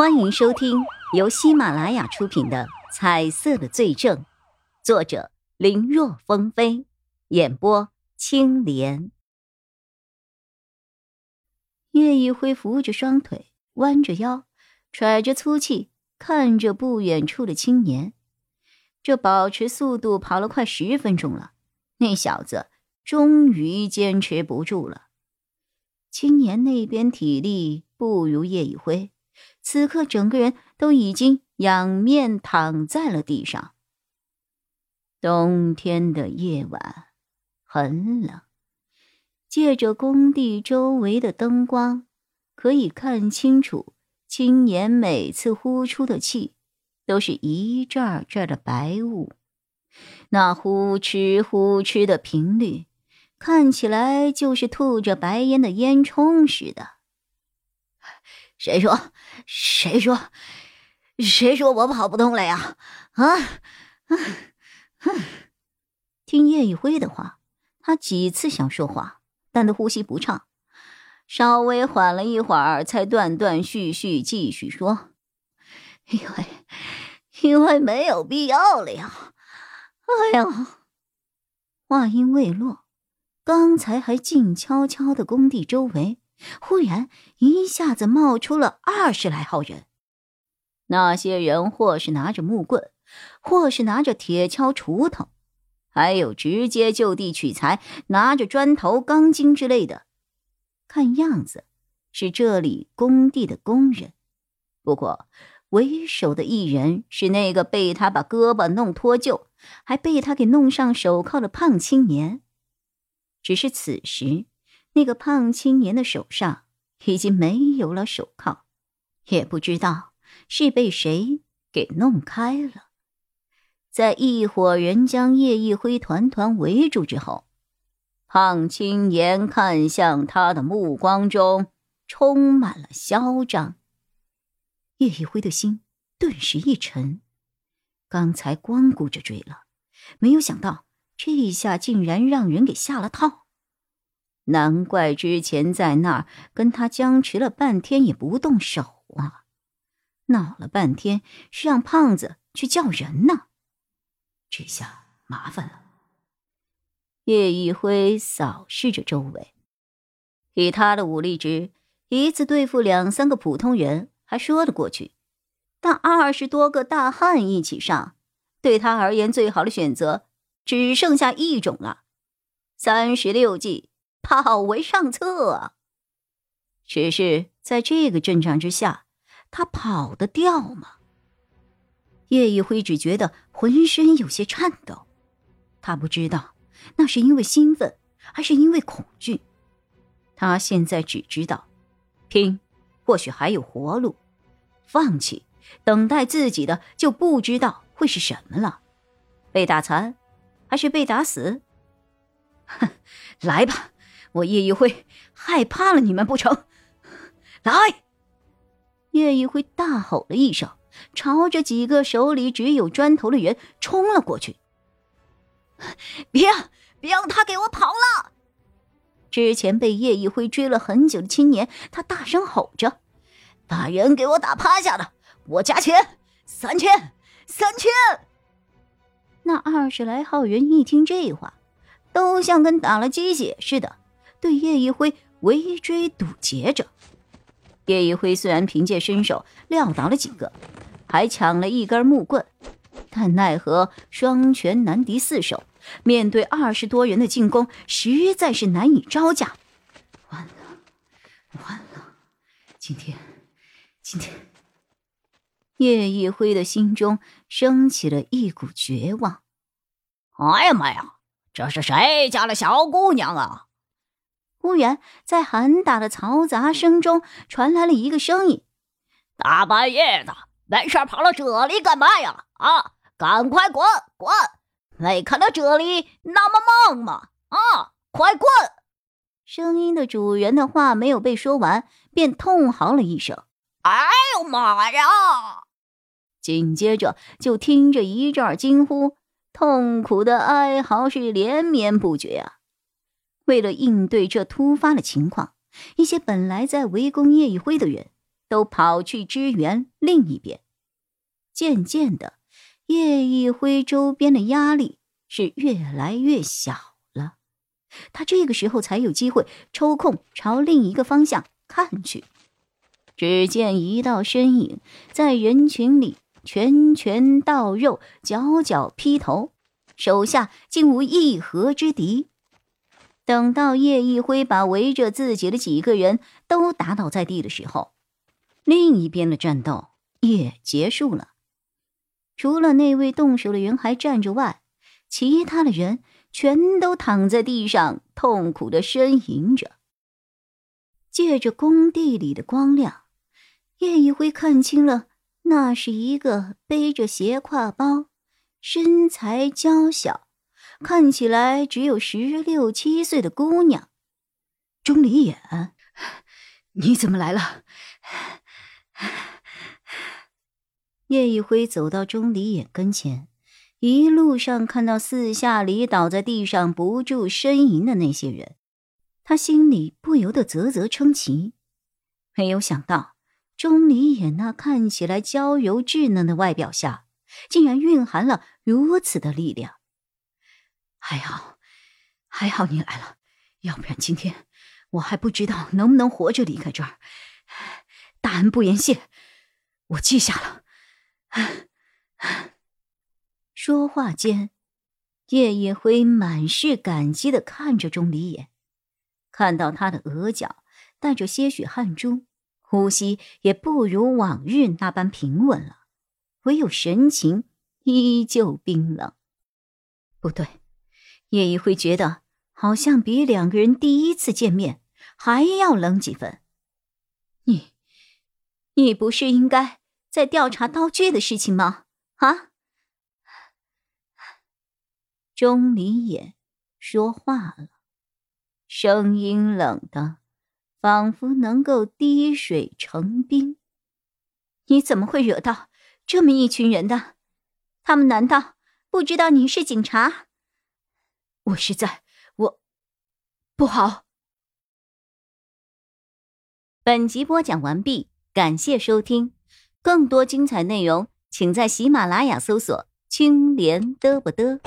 欢迎收听由喜马拉雅出品的《彩色的罪证》，作者林若风飞，演播青莲。叶一辉扶着双腿，弯着腰，喘着粗气，看着不远处的青年。这保持速度跑了快十分钟了，那小子终于坚持不住了。青年那边体力不如叶一辉。此刻，整个人都已经仰面躺在了地上。冬天的夜晚很冷，借着工地周围的灯光，可以看清楚青年每次呼出的气，都是一阵阵的白雾。那呼哧呼哧的频率，看起来就是吐着白烟的烟囱似的。谁说？谁说？谁说我跑不动了呀？啊！听叶一辉的话，他几次想说话，但都呼吸不畅，稍微缓了一会儿，才断断续续继续说：“ 因为，因为没有必要了呀！”哎呀！话音未落，刚才还静悄悄的工地周围。忽然，一下子冒出了二十来号人。那些人或是拿着木棍，或是拿着铁锹、锄头，还有直接就地取材，拿着砖头、钢筋之类的。看样子是这里工地的工人。不过，为首的一人是那个被他把胳膊弄脱臼，还被他给弄上手铐的胖青年。只是此时。那个胖青年的手上已经没有了手铐，也不知道是被谁给弄开了。在一伙人将叶一辉团团围住之后，胖青年看向他的目光中充满了嚣张。叶一辉的心顿时一沉，刚才光顾着追了，没有想到这一下竟然让人给下了套。难怪之前在那儿跟他僵持了半天也不动手啊！闹了半天是让胖子去叫人呢，这下麻烦了。叶一辉扫视着周围，以他的武力值，一次对付两三个普通人还说得过去，但二十多个大汉一起上，对他而言最好的选择只剩下一种了：三十六计。跑为上策，只是在这个阵仗之下，他跑得掉吗？叶一辉只觉得浑身有些颤抖，他不知道那是因为兴奋还是因为恐惧。他现在只知道，拼或许还有活路，放弃等待自己的就不知道会是什么了，被打残还是被打死？哼，来吧！我叶一辉害怕了你们不成？来！叶一辉大吼了一声，朝着几个手里只有砖头的人冲了过去。别别让他给我跑了！之前被叶一辉追了很久的青年，他大声吼着：“把人给我打趴下了，我加钱三千，三千！”那二十来号人一听这话，都像跟打了鸡血似的。对叶一辉围追堵截着，叶一辉虽然凭借身手撂倒了几个，还抢了一根木棍，但奈何双拳难敌四手，面对二十多人的进攻，实在是难以招架。完了，完了！今天，今天，叶一辉的心中升起了一股绝望。哎呀妈呀，这是谁家的小姑娘啊？忽然，在喊打的嘈杂声中，传来了一个声音：“大半夜的，没事跑到这里干嘛呀？啊，赶快滚滚！没看到这里那么忙吗？啊，快滚！”声音的主人的话没有被说完，便痛嚎了一声：“哎呦妈呀！”紧接着就听着一阵惊呼，痛苦的哀嚎是连绵不绝啊！为了应对这突发的情况，一些本来在围攻叶一辉的人都跑去支援另一边。渐渐的，叶一辉周边的压力是越来越小了。他这个时候才有机会抽空朝另一个方向看去。只见一道身影在人群里拳拳到肉，脚脚劈头，手下竟无一合之敌。等到叶一辉把围着自己的几个人都打倒在地的时候，另一边的战斗也结束了。除了那位动手的人还站着外，其他的人全都躺在地上，痛苦的呻吟着。借着工地里的光亮。叶一辉看清了，那是一个背着斜挎包、身材娇小、看起来只有十六七岁的姑娘。钟离眼，你怎么来了？叶一辉走到钟离眼跟前，一路上看到四下里倒在地上不住呻吟的那些人，他心里不由得啧啧称奇，没有想到。钟离眼那看起来娇柔稚嫩的外表下，竟然蕴含了如此的力量。还好，还好你来了，要不然今天我还不知道能不能活着离开这儿。大恩不言谢，我记下了。说话间，叶一辉满是感激的看着钟离眼，看到他的额角带着些许汗珠。呼吸也不如往日那般平稳了，唯有神情依旧冰冷。不对，叶一辉觉得好像比两个人第一次见面还要冷几分。你，你不是应该在调查道具的事情吗？啊？钟离眼说话了，声音冷的。仿佛能够滴水成冰。你怎么会惹到这么一群人的？他们难道不知道你是警察？我实在，我不好。本集播讲完毕，感谢收听，更多精彩内容，请在喜马拉雅搜索“青莲嘚不嘚”。